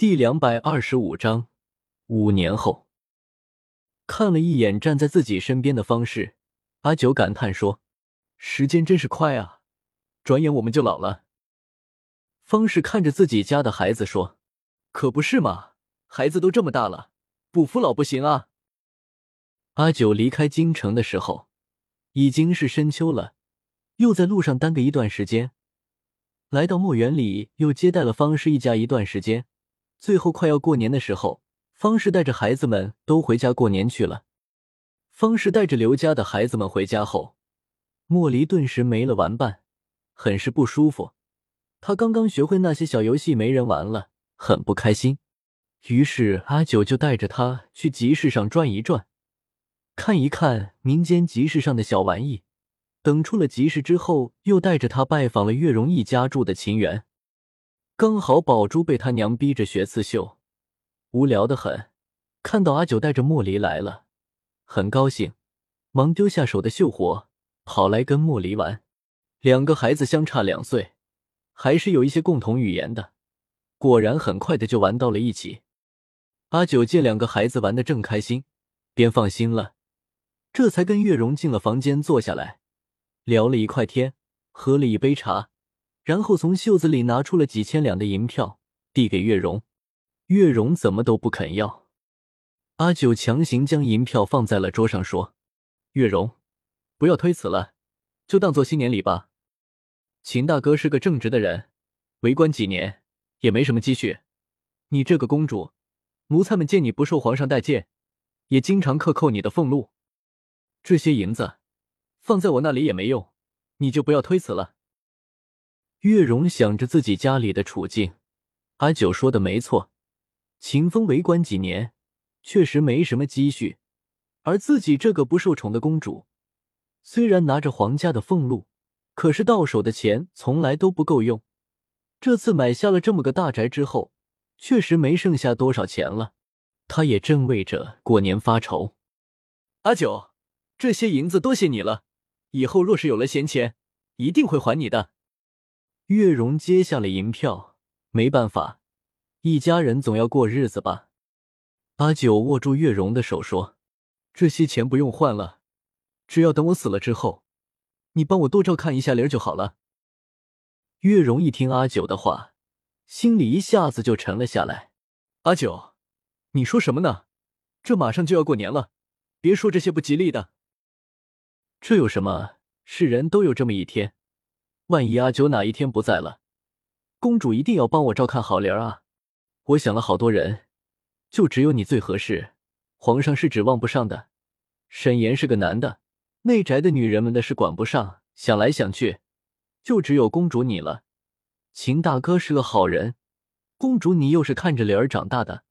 第两百二十五章，五年后，看了一眼站在自己身边的方氏，阿九感叹说：“时间真是快啊，转眼我们就老了。”方氏看着自己家的孩子说：“可不是嘛，孩子都这么大了，不服老不行啊。”阿九离开京城的时候，已经是深秋了，又在路上耽搁一段时间，来到墨园里，又接待了方氏一家一段时间。最后快要过年的时候，方氏带着孩子们都回家过年去了。方氏带着刘家的孩子们回家后，莫离顿时没了玩伴，很是不舒服。他刚刚学会那些小游戏，没人玩了，很不开心。于是阿九就带着他去集市上转一转，看一看民间集市上的小玩意。等出了集市之后，又带着他拜访了月容一家住的秦园。刚好宝珠被他娘逼着学刺绣，无聊的很。看到阿九带着莫离来了，很高兴，忙丢下手的绣活，跑来跟莫离玩。两个孩子相差两岁，还是有一些共同语言的。果然，很快的就玩到了一起。阿九见两个孩子玩的正开心，便放心了，这才跟月容进了房间坐下来，聊了一块天，喝了一杯茶。然后从袖子里拿出了几千两的银票，递给月容。月容怎么都不肯要。阿九强行将银票放在了桌上，说：“月容，不要推辞了，就当做新年礼吧。秦大哥是个正直的人，为官几年也没什么积蓄。你这个公主，奴才们见你不受皇上待见，也经常克扣你的俸禄。这些银子放在我那里也没用，你就不要推辞了。”月容想着自己家里的处境，阿九说的没错，秦风为官几年，确实没什么积蓄，而自己这个不受宠的公主，虽然拿着皇家的俸禄，可是到手的钱从来都不够用。这次买下了这么个大宅之后，确实没剩下多少钱了，他也正为着过年发愁。阿九，这些银子多谢你了，以后若是有了闲钱，一定会还你的。月容接下了银票，没办法，一家人总要过日子吧。阿九握住月容的手说：“这些钱不用换了，只要等我死了之后，你帮我多照看一下灵儿就好了。”月容一听阿九的话，心里一下子就沉了下来。阿九，你说什么呢？这马上就要过年了，别说这些不吉利的。这有什么？是人都有这么一天。万一阿九哪一天不在了，公主一定要帮我照看好灵儿啊！我想了好多人，就只有你最合适。皇上是指望不上的，沈岩是个男的，内宅的女人们的事管不上。想来想去，就只有公主你了。秦大哥是个好人，公主你又是看着灵儿长大的，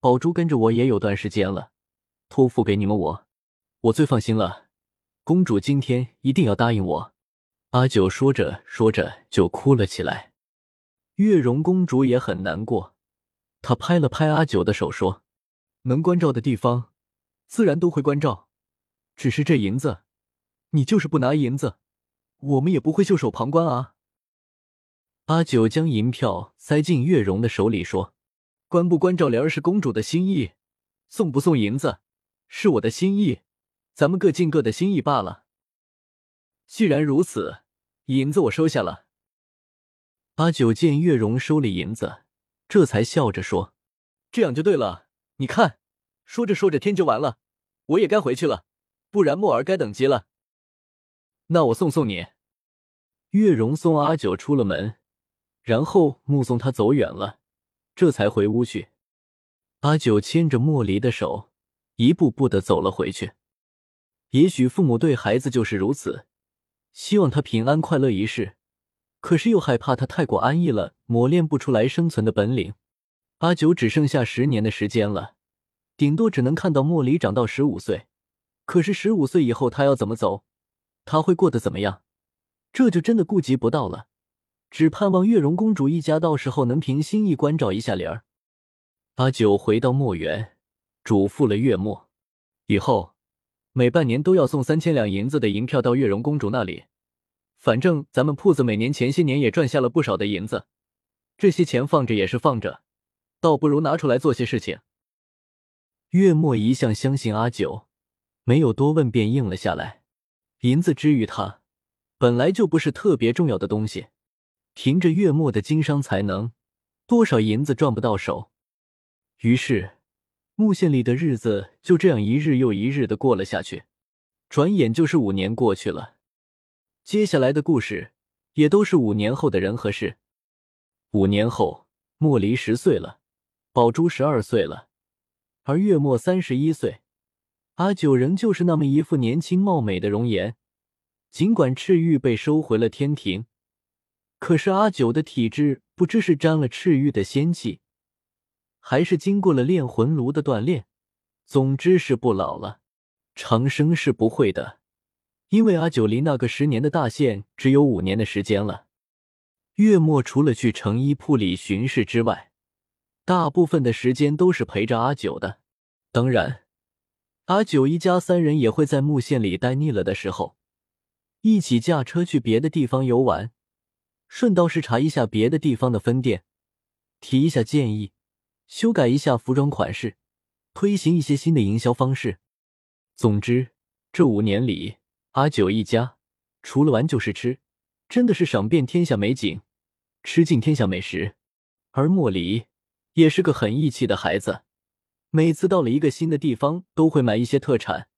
宝珠跟着我也有段时间了，托付给你们我，我最放心了。公主今天一定要答应我。阿九说着说着就哭了起来，月容公主也很难过，她拍了拍阿九的手说：“能关照的地方，自然都会关照。只是这银子，你就是不拿银子，我们也不会袖手旁观啊。”阿九将银票塞进月容的手里说：“关不关照莲儿是公主的心意，送不送银子是我的心意，咱们各尽各的心意罢了。既然如此。”银子我收下了。阿九见月容收了银子，这才笑着说：“这样就对了。你看，说着说着天就完了，我也该回去了，不然墨儿该等急了。那我送送你。”月容送阿九出了门，然后目送他走远了，这才回屋去。阿九牵着莫离的手，一步步的走了回去。也许父母对孩子就是如此。希望他平安快乐一世，可是又害怕他太过安逸了，磨练不出来生存的本领。阿九只剩下十年的时间了，顶多只能看到莫离长到十五岁。可是十五岁以后他要怎么走？他会过得怎么样？这就真的顾及不到了。只盼望月容公主一家到时候能凭心意关照一下灵儿。阿九回到墨园，嘱咐了月末，以后。每半年都要送三千两银子的银票到月容公主那里，反正咱们铺子每年前些年也赚下了不少的银子，这些钱放着也是放着，倒不如拿出来做些事情。月末一向相信阿九，没有多问便应了下来。银子之于他，本来就不是特别重要的东西。凭着月末的经商才能，多少银子赚不到手。于是，木县里的日子就这样一日又一日的过了下去。转眼就是五年过去了。接下来的故事也都是五年后的人和事。五年后，莫离十岁了，宝珠十二岁了，而月末三十一岁。阿九仍旧是那么一副年轻貌美的容颜。尽管赤玉被收回了天庭，可是阿九的体质不知是沾了赤玉的仙气，还是经过了炼魂炉的锻炼，总之是不老了。长生是不会的。因为阿九离那个十年的大限只有五年的时间了。月末除了去成衣铺里巡视之外，大部分的时间都是陪着阿九的。当然，阿九一家三人也会在木县里待腻了的时候，一起驾车去别的地方游玩，顺道视察一下别的地方的分店，提一下建议，修改一下服装款式，推行一些新的营销方式。总之，这五年里。阿九一家除了玩就是吃，真的是赏遍天下美景，吃尽天下美食。而莫离也是个很义气的孩子，每次到了一个新的地方，都会买一些特产、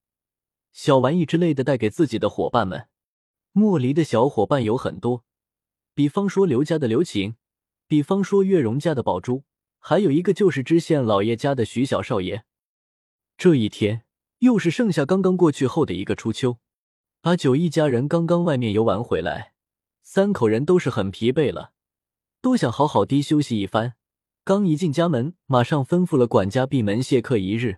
小玩意之类的带给自己的伙伴们。莫离的小伙伴有很多，比方说刘家的刘晴，比方说月容家的宝珠，还有一个就是知县老爷家的徐小少爷。这一天又是盛夏刚刚过去后的一个初秋。阿九一家人刚刚外面游玩回来，三口人都是很疲惫了，都想好好的休息一番。刚一进家门，马上吩咐了管家闭门谢客一日。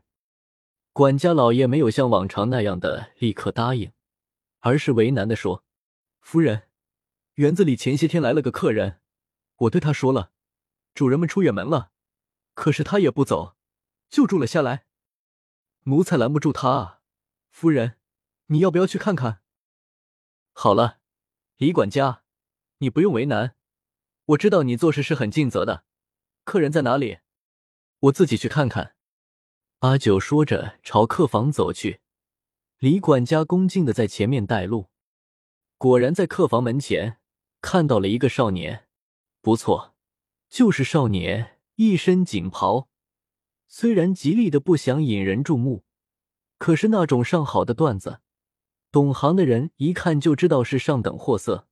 管家老爷没有像往常那样的立刻答应，而是为难的说：“夫人，园子里前些天来了个客人，我对他说了，主人们出远门了，可是他也不走，就住了下来。奴才拦不住他啊，夫人。”你要不要去看看？好了，李管家，你不用为难，我知道你做事是很尽责的。客人在哪里？我自己去看看。阿九说着，朝客房走去。李管家恭敬的在前面带路。果然，在客房门前看到了一个少年，不错，就是少年，一身锦袍。虽然极力的不想引人注目，可是那种上好的缎子。懂行的人一看就知道是上等货色。